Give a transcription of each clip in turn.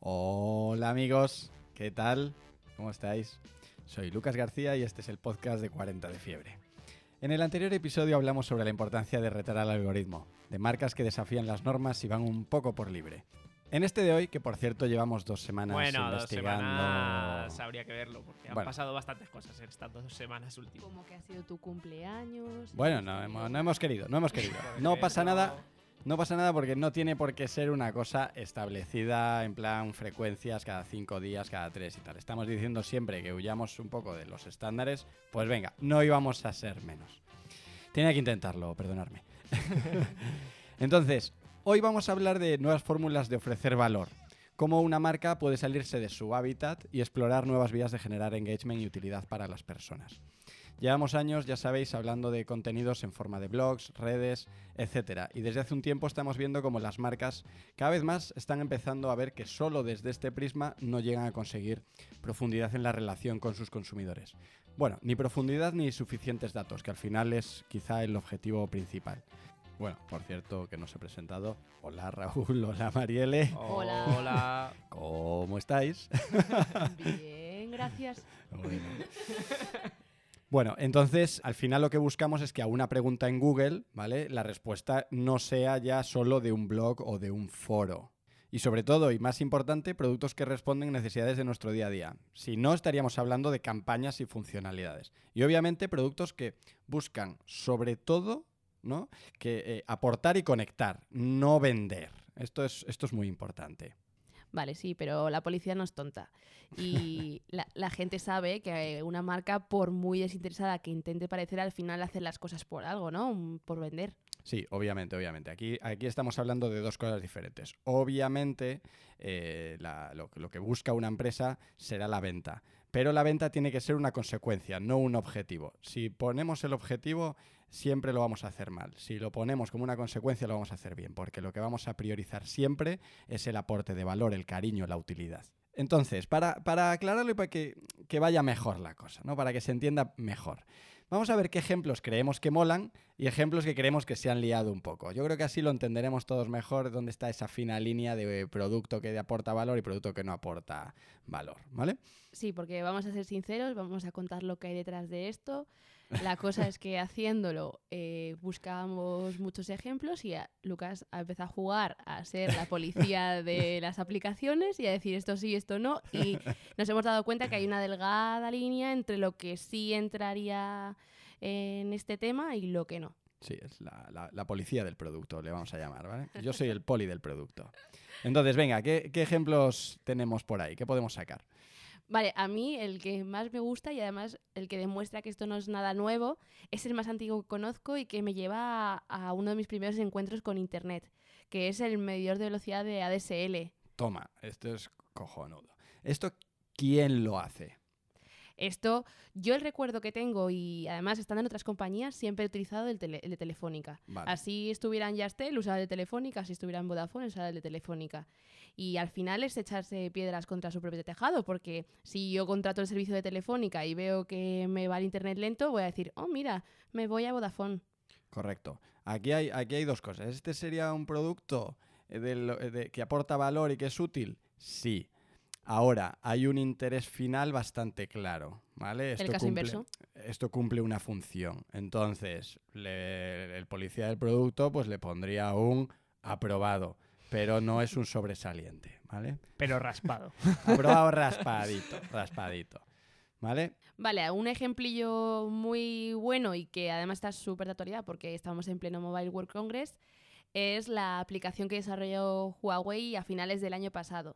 Hola amigos, ¿qué tal? ¿Cómo estáis? Soy Lucas García y este es el podcast de 40 de fiebre. En el anterior episodio hablamos sobre la importancia de retar al algoritmo, de marcas que desafían las normas y van un poco por libre. En este de hoy, que por cierto llevamos dos semanas Bueno, dos investigando. semanas habría que verlo, porque han Bueno. pasado bastantes cosas en estas dos semanas últimas. Como que ha sido tu cumpleaños. Bueno, no hemos, no hemos querido, no hemos querido. No pasa nada, no pasa nada porque no tiene por qué ser una cosa establecida en plan frecuencias cada cinco días, cada tres y tal. Estamos diciendo siempre que huyamos un poco de los estándares. Pues venga, no íbamos a ser menos. Tenía que intentarlo, perdonarme. Entonces, hoy vamos a hablar de nuevas fórmulas de ofrecer valor. Cómo una marca puede salirse de su hábitat y explorar nuevas vías de generar engagement y utilidad para las personas. Llevamos años, ya sabéis, hablando de contenidos en forma de blogs, redes, etc. Y desde hace un tiempo estamos viendo cómo las marcas cada vez más están empezando a ver que solo desde este prisma no llegan a conseguir profundidad en la relación con sus consumidores. Bueno, ni profundidad ni suficientes datos, que al final es quizá el objetivo principal. Bueno, por cierto, que no os he presentado. Hola Raúl, hola Mariele. Hola. Hola. ¿Cómo estáis? Bien, gracias. Bueno. Bueno, entonces al final lo que buscamos es que a una pregunta en Google, ¿vale? La respuesta no sea ya solo de un blog o de un foro. Y sobre todo, y más importante, productos que responden necesidades de nuestro día a día. Si no, estaríamos hablando de campañas y funcionalidades. Y obviamente productos que buscan sobre todo, ¿no? Que eh, aportar y conectar, no vender. Esto es, esto es muy importante. Vale, sí, pero la policía no es tonta. Y la, la gente sabe que una marca, por muy desinteresada que intente parecer, al final hace las cosas por algo, ¿no? Por vender. Sí, obviamente, obviamente. Aquí, aquí estamos hablando de dos cosas diferentes. Obviamente, eh, la- lo, lo que busca una empresa será la venta. Pero la venta tiene que ser una consecuencia, no un objetivo. Si ponemos el objetivo, siempre lo vamos a hacer mal. Si lo ponemos como una consecuencia, lo vamos a hacer bien, porque lo que vamos a priorizar siempre es el aporte de valor, el cariño, la utilidad. Entonces, para, para aclararlo y para que, que vaya mejor la cosa, ¿no? para que se entienda mejor. Vamos a ver qué ejemplos creemos que molan y ejemplos que creemos que se han liado un poco. Yo creo que así lo entenderemos todos mejor, dónde está esa fina línea de producto que aporta valor y producto que no aporta valor, ¿vale? Sí, porque vamos a ser sinceros, vamos a contar lo que hay detrás de esto. La cosa es que haciéndolo eh, buscábamos muchos ejemplos y a- Lucas ha empezado a jugar a ser la policía de las aplicaciones y a decir esto sí, esto no. Y nos hemos dado cuenta que hay una delgada línea entre lo que sí entraría en este tema y lo que no. Sí, es la, la- la policía del producto, le vamos a llamar, ¿vale? Yo soy el poli del producto. Entonces, venga, ¿qué, qué ejemplos tenemos por ahí? ¿Qué podemos sacar? Vale, a mí el que más me gusta y además el que demuestra que esto no es nada nuevo es el más antiguo que conozco y que me lleva a, uno de mis primeros encuentros con Internet, que es el medidor de velocidad de ADSL. Toma, esto es cojonudo. ¿Esto quién lo hace? Esto, yo el recuerdo que tengo y además estando en otras compañías, siempre he utilizado el, tele- el de Telefónica. Vale. Así estuviera en Yastel, usaba el de Telefónica, si estuviera en Vodafone, usaba el de Telefónica. Y al final es echarse piedras contra su propio tejado, porque si yo contrato el servicio de Telefónica y veo que me va el internet lento, voy a decir, oh, mira, me voy a Vodafone. Correcto. Aquí hay, aquí hay dos cosas. ¿Este sería un producto eh, de lo- eh, de- que aporta valor y que es útil? Sí. Ahora, hay un interés final bastante claro, ¿vale? el caso cumple- inverso. Esto cumple una función. Entonces, le- el policía del producto pues le pondría un aprobado, pero no es un sobresaliente, ¿vale? Pero raspado. Aprobado raspadito, raspadito, ¿vale? Vale, un ejemplillo muy bueno y que además está súper de actualidad porque estamos en pleno Mobile World Congress es la aplicación que desarrolló Huawei a finales del año pasado.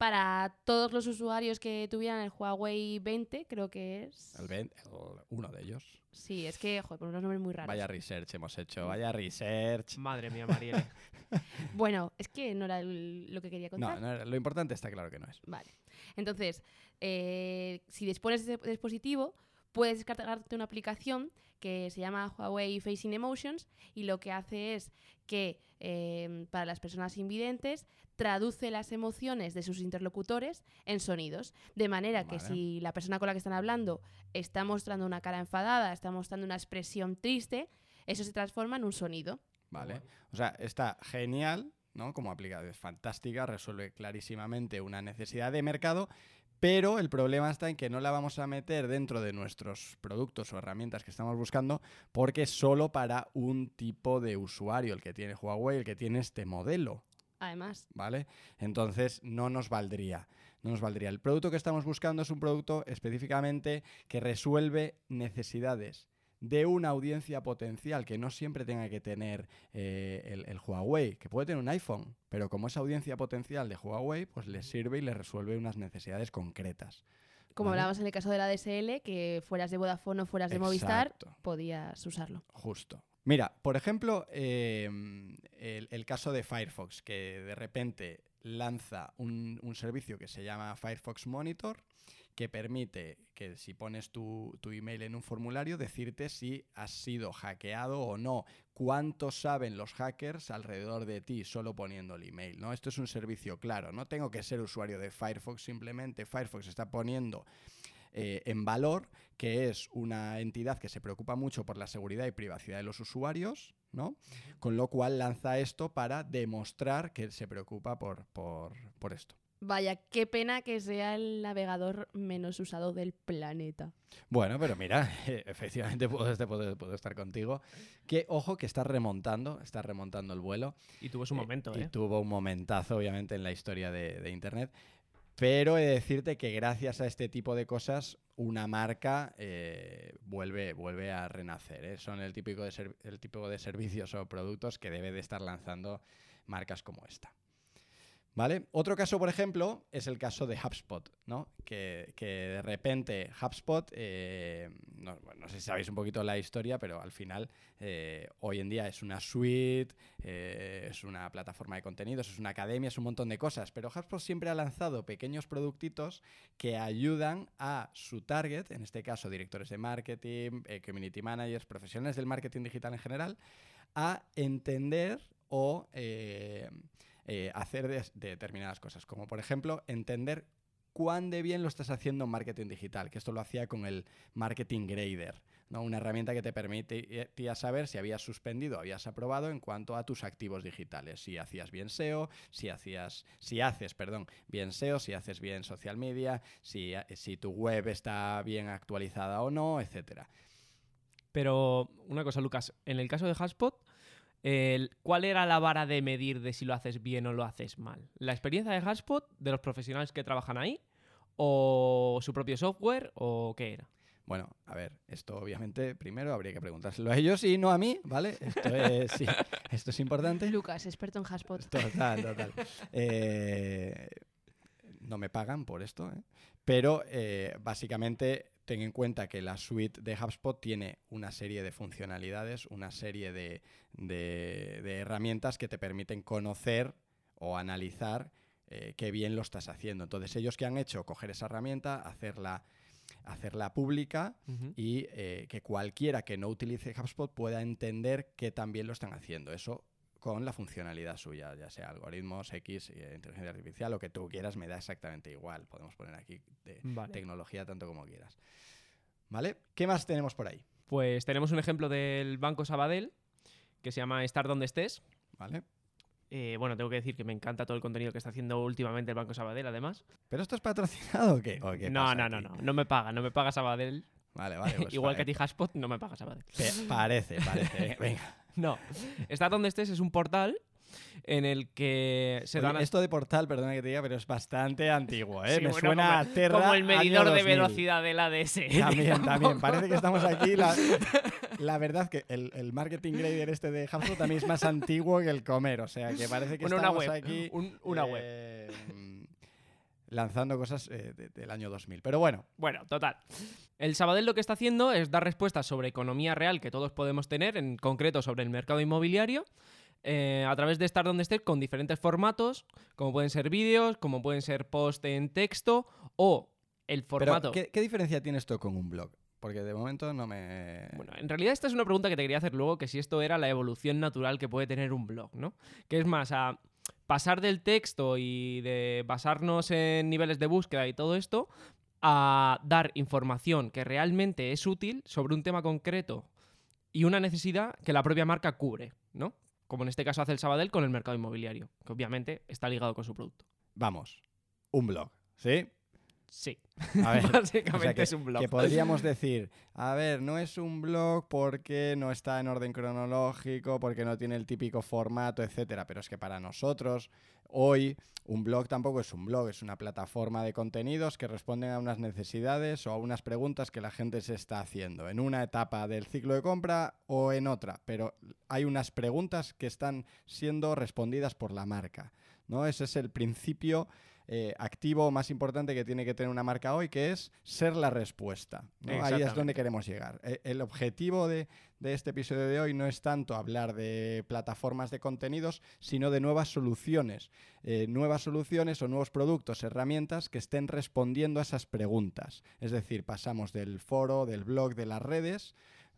Para todos los usuarios que tuvieran el Huawei 20, creo que es... El ven- el- uno de ellos. Sí, es que, joder, por unos nombres muy raros. Vaya research hemos hecho, vaya research. Madre mía, Marielle. Bueno, es que no era el- lo que quería No, contar. no era- lo importante está claro que no es. Vale. Entonces, eh, si dispones de ese dispositivo, puedes descargarte una aplicación que se llama Huawei Facing Emotions y lo que hace es que eh, para las personas invidentes traduce las emociones de sus interlocutores en sonidos. De manera que si la persona con la que están hablando está mostrando una cara enfadada, está mostrando una expresión triste, eso se transforma en un sonido. ¿Vale? O sea, está genial ¿no? Como aplicación es fantástica, resuelve clarísimamente una necesidad de mercado, pero el problema está en que no la vamos a meter dentro de nuestros productos o herramientas que estamos buscando porque es solo para un tipo de usuario, el que tiene Huawei, el que tiene este modelo, Además, ¿vale? Entonces no nos valdría. No nos valdría. El producto que estamos buscando es un producto específicamente que resuelve necesidades de una audiencia potencial que no siempre tenga que tener eh, el, el Huawei, que puede tener un iPhone, pero como es audiencia potencial de Huawei, pues le sirve y le resuelve unas necesidades concretas. como Vale. hablábamos en el caso de la DSL, que fueras de Vodafone o fueras de Movistar, podías usarlo. Justo. Mira, por ejemplo, eh, el, el caso de Firefox, que de repente lanza un, un servicio que se llama Firefox Monitor, que permite que si pones tu, tu email en un formulario, decirte si has sido hackeado o no, cuánto saben los hackers alrededor de ti solo poniendo el email. ¿no? Esto es un servicio claro, no tengo que ser usuario de Firefox, simplemente Firefox está poniendo eh, en valor, que es una entidad que se preocupa mucho por la seguridad y privacidad de los usuarios, ¿no? Con lo cual lanza esto para demostrar que se preocupa por, por, por esto. Vaya, qué pena que sea el navegador menos usado del planeta. Bueno, pero mira, efectivamente puedo, este- puedo- puedo estar contigo. Que ojo que está remontando, está remontando el vuelo. Y tuvo su momento, y ¿eh? tuvo un momentazo, obviamente, en la historia de, de Internet. Pero he de decirte que gracias a este tipo de cosas, una marca eh, vuelve, vuelve a renacer. ¿eh? Son el, típico de ser- el tipo de servicios o productos que debe de estar lanzando marcas como esta. Otro caso, por ejemplo, es el caso de HubSpot, ¿no? Que, de repente HubSpot, eh, no, sé si sabéis un poquito la historia, pero al final eh, hoy en día es una suite, eh, es una plataforma de contenidos, es una academia, es un montón de cosas, pero HubSpot siempre ha lanzado pequeños productitos que ayudan a su target, en este caso directores de marketing, community managers, profesionales del marketing digital en general, a entender o eh, hacer des- determinadas cosas, como por ejemplo entender cuán de bien lo estás haciendo en marketing digital, que esto lo hacía con el Marketing Grader, ¿no? una herramienta que te permitía saber si habías suspendido habías aprobado en cuanto a tus activos digitales, si hacías bien SEO, si hacías, si haces, perdón, bien SEO, si haces bien social media, si, si tu web está bien actualizada o no, etcétera. Pero una cosa, Lucas, en el caso de HubSpot, el- ¿cuál era la vara de medir de si lo haces bien o lo haces mal? ¿La experiencia de HubSpot, de los profesionales que trabajan ahí? ¿O su propio software? ¿O qué era? Bueno, a ver, esto obviamente primero habría que preguntárselo a ellos y no a mí, ¿vale? Esto es, sí, esto es importante. Lucas, experto en Haspot. Total, total. Eh, no me pagan por esto, ¿eh? pero eh, básicamente ten en cuenta que la suite de HubSpot tiene una serie de funcionalidades, una serie de, de- de herramientas que te permiten conocer o analizar eh, qué bien lo estás haciendo. Entonces, ellos que han hecho, coger esa herramienta, hacerla, hacerla pública y eh, que cualquiera que no utilice HubSpot pueda entender que también lo están haciendo. Eso con la funcionalidad suya, ya sea algoritmos, X, eh, inteligencia artificial, lo que tú quieras, me da exactamente igual. Podemos poner aquí de Vale. tecnología tanto como quieras. ¿Vale? ¿Qué más tenemos por ahí? Pues tenemos un ejemplo del Banco Sabadell, que se llama Estar donde estés. ¿Vale? Eh, bueno, tengo que decir que me encanta todo el contenido que está haciendo últimamente el Banco Sabadell, además. ¿Pero esto es patrocinado o qué? ¿O qué No, no, no, no, no me paga, no me paga Sabadell. Vale, vale. pues Igual que a ti HubSpot, no me paga Sabadell. Parece, parece. Venga. No, Estar donde estés es un portal en el que se Oye, dan... Esto de portal, perdona que te diga, pero es bastante antiguo, ¿eh? Sí, Me bueno, suena como, a Terra como el medidor de 2000. velocidad del ADS. También, también. Parece que estamos aquí. La, la verdad que el, el marketing grader este de HubSpot también es más antiguo que el comer. O sea, que parece que Bueno, una estamos web, aquí un- una web. eh, lanzando cosas eh, de- del año 2000. Pero bueno, Bueno, total. El Sabadell lo que está haciendo es dar respuestas sobre economía real que todos podemos tener, en concreto sobre el mercado inmobiliario, eh, a través de estar donde estés con diferentes formatos, como pueden ser vídeos, como pueden ser post en texto o el pero formato. ¿qué, qué diferencia tiene esto con un blog? Porque de momento no me... Bueno, en realidad esta es una pregunta que te quería hacer luego, que si esto era la evolución natural que puede tener un blog, ¿no? Que es más, a pasar del texto y de basarnos en niveles de búsqueda y todo esto, a dar información que realmente es útil sobre un tema concreto y una necesidad que la propia marca cubre, ¿no? como en este caso hace el Sabadell con el mercado inmobiliario, que obviamente está ligado con su producto. Vamos, un blog, ¿sí? Sí, A ver, básicamente o sea, que, es un blog. que podríamos decir, a ver, no es un blog porque no está en orden cronológico, porque no tiene el típico formato, etcétera. Pero es que para nosotros, hoy, un blog tampoco es un blog, es una plataforma de contenidos que responden a unas necesidades o a unas preguntas que la gente se está haciendo en una etapa del ciclo de compra o en otra. Pero hay unas preguntas que están siendo respondidas por la marca. ¿no? Ese es el principio eh, activo más importante que tiene que tener una marca hoy, que es ser la respuesta. ¿no? Ahí es donde queremos llegar. Eh, el objetivo de, de este episodio de hoy no es tanto hablar de plataformas de contenidos, sino de nuevas soluciones. Eh, nuevas soluciones o nuevos productos, herramientas que estén respondiendo a esas preguntas. Es decir, pasamos del foro, del blog, de las redes,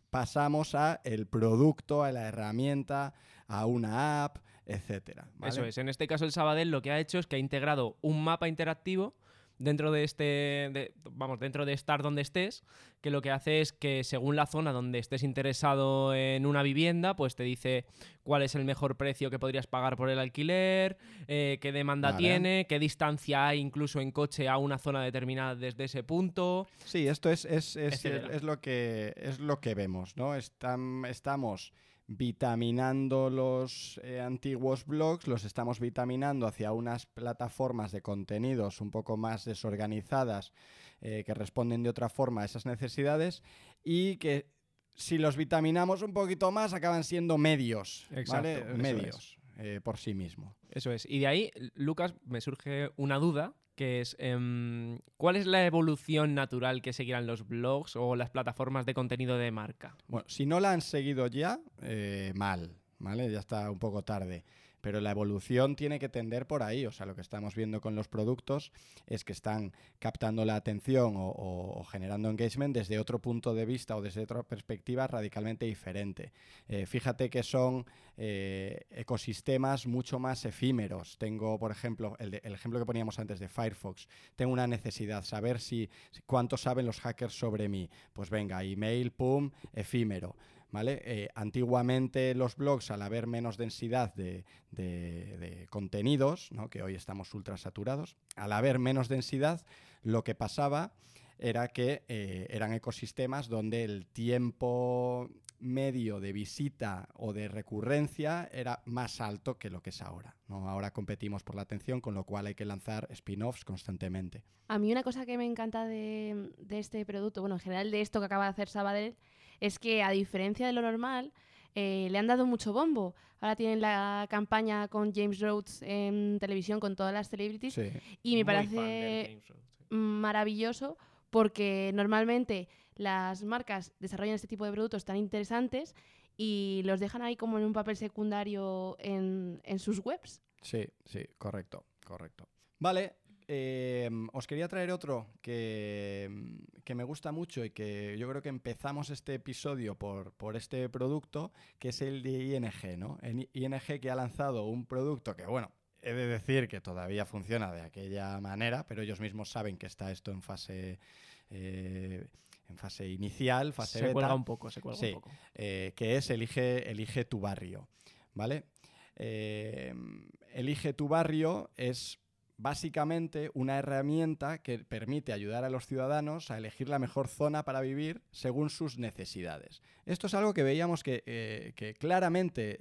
pasamos a el producto, a la herramienta, a una app, etcétera. ¿vale? Eso es. En este caso, el Sabadell lo que ha hecho es que ha integrado un mapa interactivo dentro de este, de- vamos, dentro de estar donde estés, que lo que hace es que según la zona donde estés interesado en una vivienda, pues te dice cuál es el mejor precio que podrías pagar por el alquiler, eh, qué demanda Vale. tiene, qué distancia hay incluso en coche a una zona determinada desde ese punto. Sí, esto es, es, es, es lo, que, es lo que vemos, ¿no? Estam- estamos vitaminando los eh, antiguos blogs, los estamos vitaminando hacia unas plataformas de contenidos un poco más desorganizadas eh, que responden de otra forma a esas necesidades y que si los vitaminamos un poquito más acaban siendo medios, Exacto, Medios eh, por sí mismo. Eso es. Y de ahí, Lucas, me surge una duda, que es, em, ¿cuál es la evolución natural que seguirán los blogs o las plataformas de contenido de marca? Bueno, si no la han seguido ya, eh, mal, ¿vale? Ya está un poco tarde. Pero la evolución tiene que tender por ahí. O sea, lo que estamos viendo con los productos es que están captando la atención o, generando engagement desde otro punto de vista o desde otra perspectiva radicalmente diferente. Eh, fíjate que son eh, ecosistemas mucho más efímeros. Tengo, por ejemplo, el ejemplo que poníamos antes de Firefox. Tengo una necesidad, saber si si- cuánto saben los hackers sobre mí. Pues venga, email, pum, efímero. Eh, antiguamente los blogs, al haber menos densidad de, contenidos, ¿no? que hoy estamos ultra saturados, al haber menos densidad, lo que pasaba era que eh, eran ecosistemas donde el tiempo medio de visita o de recurrencia era más alto que lo que es ahora. Ahora competimos por la atención, con lo cual hay que lanzar spin-offs constantemente. A mí una cosa que me encanta de, de este producto, bueno, en general de esto que acaba de hacer Sabadell, es que a diferencia de lo normal, eh, le han dado mucho bombo. Ahora tienen la campaña con James Rhodes en televisión con todas las celebrities Sí. y me Muy parece James Rhodes, sí. maravilloso porque normalmente las marcas desarrollan este tipo de productos tan interesantes y los dejan ahí como en un papel secundario en, en sus webs. Sí, sí, correcto, correcto. Vale, eh, os quería traer otro que, que me gusta mucho y que yo creo que empezamos este episodio por, por este producto, que es el de ING, ¿no? En ING que ha lanzado un producto que, bueno, he de decir que todavía funciona de aquella manera, pero ellos mismos saben que está esto en fase... eh, en fase inicial, fase Se beta cuelga un poco, se cuelga Sí. un poco. eh, que es elige, elige tu barrio, ¿vale? Eh, elige tu barrio es básicamente una herramienta que permite ayudar a los ciudadanos a elegir la mejor zona para vivir según sus necesidades. Esto es algo que veíamos que, eh, que claramente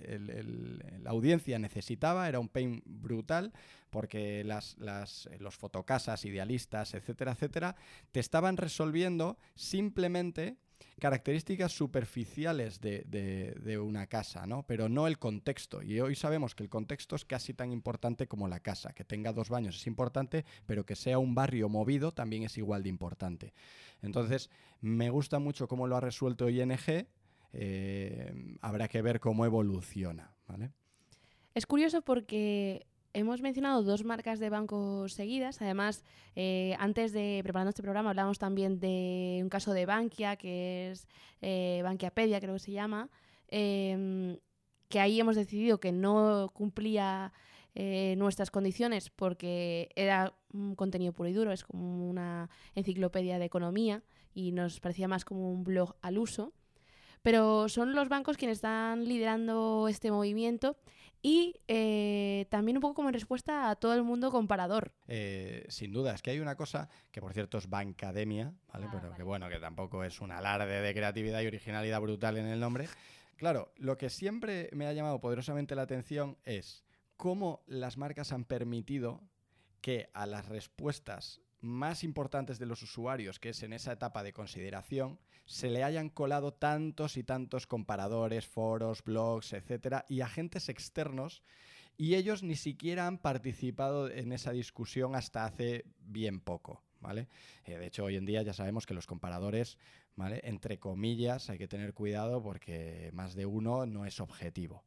la audiencia necesitaba, era un pain brutal, porque las, las- los fotocasas, idealistas, etcétera, etcétera, te estaban resolviendo simplemente características superficiales de, de- una casa, ¿no? Pero no el contexto. Y hoy sabemos que el contexto es casi tan importante como la casa. Que tenga dos baños es importante, pero que sea un barrio movido también es igual de importante. Entonces, me gusta mucho cómo lo ha resuelto ING. eh, habrá que ver cómo evoluciona, ¿vale? Es curioso porque hemos mencionado dos marcas de bancos seguidas. Además, eh, antes de preparando este programa hablamos también de un caso de Bankia, que es eh, Bankiapedia, creo que se llama, em, que ahí hemos decidido que no cumplía eh, nuestras condiciones porque era un contenido puro y duro, es como una enciclopedia de economía y nos parecía más como un blog al uso. Pero son los bancos quienes están liderando este movimiento y eh, también un poco como en respuesta a todo el mundo comparador. Eh, sin duda, es que hay una cosa que por cierto es Bancademia, ¿vale? Ah, Pero vale. que bueno, que tampoco es un alarde de creatividad y originalidad brutal en el nombre. Claro, lo que siempre me ha llamado poderosamente la atención es cómo las marcas han permitido que a las respuestas más importantes de los usuarios, que es en esa etapa de consideración, se le hayan colado tantos y tantos comparadores, foros, blogs, etcétera, y agentes externos, y ellos ni siquiera han participado en esa discusión hasta hace bien poco, ¿vale? Eh, de hecho, hoy en día ya sabemos que los comparadores, ¿vale? Entre comillas, hay que tener cuidado porque más de uno no es objetivo.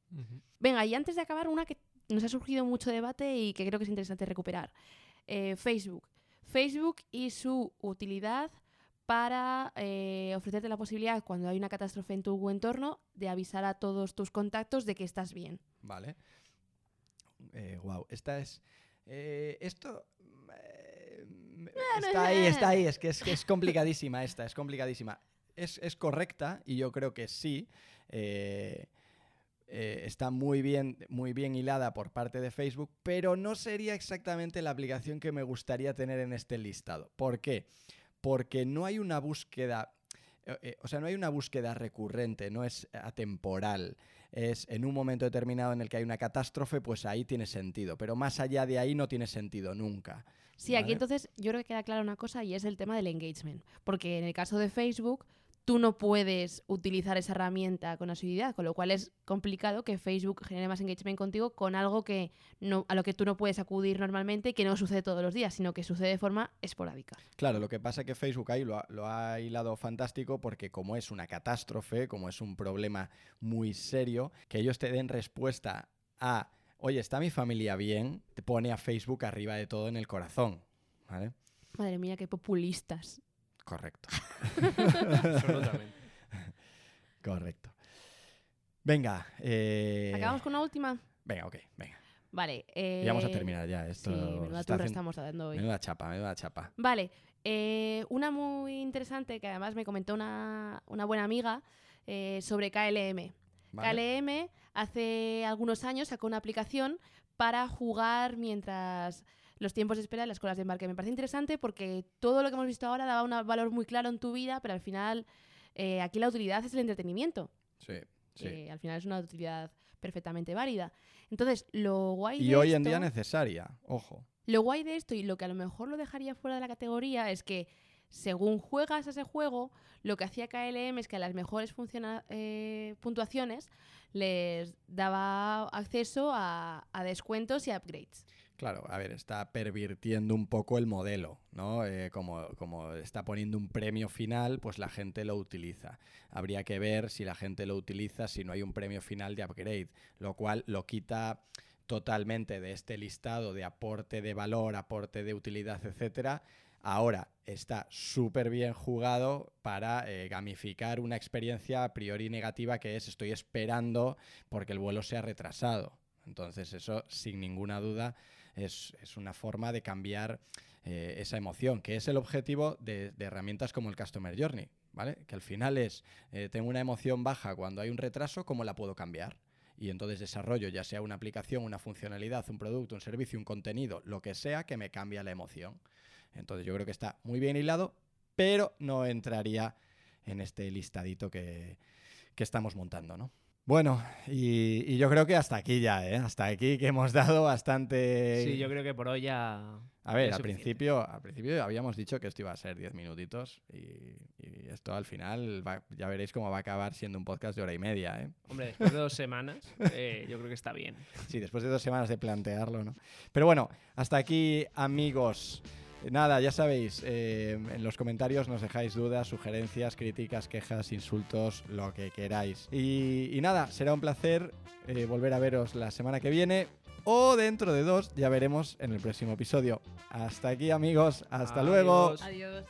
Venga, y antes de acabar, una que nos ha surgido mucho debate y que creo que es interesante recuperar. Eh, Facebook. Facebook y su utilidad para eh, ofrecerte la posibilidad, cuando hay una catástrofe en tu entorno, de avisar a todos tus contactos de que estás bien. Vale. wow, esta es. eh, esto. eh, está es- ahí, está ahí. Es que es, que es complicadísima esta, es complicadísima. Es, es correcta y yo creo que sí. Eh, está muy bien, muy bien hilada por parte de Facebook, pero no sería exactamente la aplicación que me gustaría tener en este listado. ¿Por qué? Porque no hay una búsqueda, eh, eh, o sea, no hay una búsqueda recurrente, no es atemporal. Es en un momento determinado en el que hay una catástrofe, pues ahí tiene sentido, pero más allá de ahí no tiene sentido nunca. Sí, aquí entonces yo creo que queda clara una cosa y es el tema del engagement. Porque en el caso de Facebook, tú no puedes utilizar esa herramienta con asiduidad, con lo cual es complicado que Facebook genere más engagement contigo con algo que no, a lo que tú no puedes acudir normalmente y que no sucede todos los días, sino que sucede de forma esporádica. Claro, lo que pasa es que Facebook ahí lo ha, lo ha hilado fantástico porque como es una catástrofe, como es un problema muy serio, que ellos te den respuesta a, oye, ¿está mi familia bien? Te pone a Facebook arriba de todo en el corazón. ¿Vale? Madre mía, qué populistas. Correcto, Absolutamente. correcto. Venga, eh, ¿Acabamos con una última? venga, ok, venga. Vale. Eh, Y vamos a terminar ya. Esto Sí, menuda está turra haciendo- estamos dando hoy. Menuda chapa, menuda chapa. Vale, eh, una muy interesante que además me comentó una, una buena amiga eh, sobre KLM. ¿vale? KLM hace algunos años sacó una aplicación para jugar mientras los tiempos de espera en las colas de embarque. Me parece interesante porque todo lo que hemos visto ahora daba un valor muy claro en tu vida, pero al final eh, aquí la utilidad es el entretenimiento, Sí, sí. al final es una utilidad perfectamente válida. Entonces, lo guay Y de hoy en día necesaria, ojo. lo guay de esto y lo que a lo mejor lo dejaría fuera de la categoría es que según juegas a ese juego, lo que hacía KLM es que a las mejores funciona- eh, puntuaciones les daba acceso a, a descuentos y upgrades. Claro, a ver, está pervirtiendo un poco el modelo, ¿no? Eh, como, como está poniendo un premio final, pues la gente lo utiliza. Habría que ver si la gente lo utiliza si no hay un premio final de upgrade, lo cual lo quita totalmente de este listado de aporte de valor, aporte de utilidad, etcétera. Ahora está súper bien jugado para eh, gamificar una experiencia a priori negativa que es estoy esperando porque el vuelo se ha retrasado. Entonces eso, sin ninguna duda, es, es una forma de cambiar eh, esa emoción, que es el objetivo de, herramientas como el Customer Journey, ¿vale? Que al final es, eh, tengo una emoción baja cuando hay un retraso, ¿cómo la puedo cambiar? Y entonces desarrollo ya sea una aplicación, una funcionalidad, un producto, un servicio, un contenido, lo que sea que me cambie la emoción. Entonces yo creo que está muy bien hilado, pero no entraría en este listadito que, que estamos montando, ¿no? Bueno, y, y yo creo que hasta aquí ya, ¿eh? Hasta aquí que hemos dado bastante... Sí, yo creo que por hoy ya. A ver, al principio, al principio habíamos dicho que esto iba a ser 10 minutitos y, y esto al final va- ya veréis cómo va a acabar siendo un podcast de hora y media, ¿eh? Hombre, después de dos semanas, eh, yo creo que está bien. Sí, después de dos semanas de plantearlo, ¿no? Pero bueno, hasta aquí, amigos. Nada, ya sabéis, eh, en los comentarios nos dejáis dudas, sugerencias, críticas, quejas, insultos, lo que queráis. Y, y nada, será un placer eh, volver a veros la semana que viene o dentro de dos, ya veremos en el próximo episodio. Hasta aquí, amigos. Hasta luego. Adiós.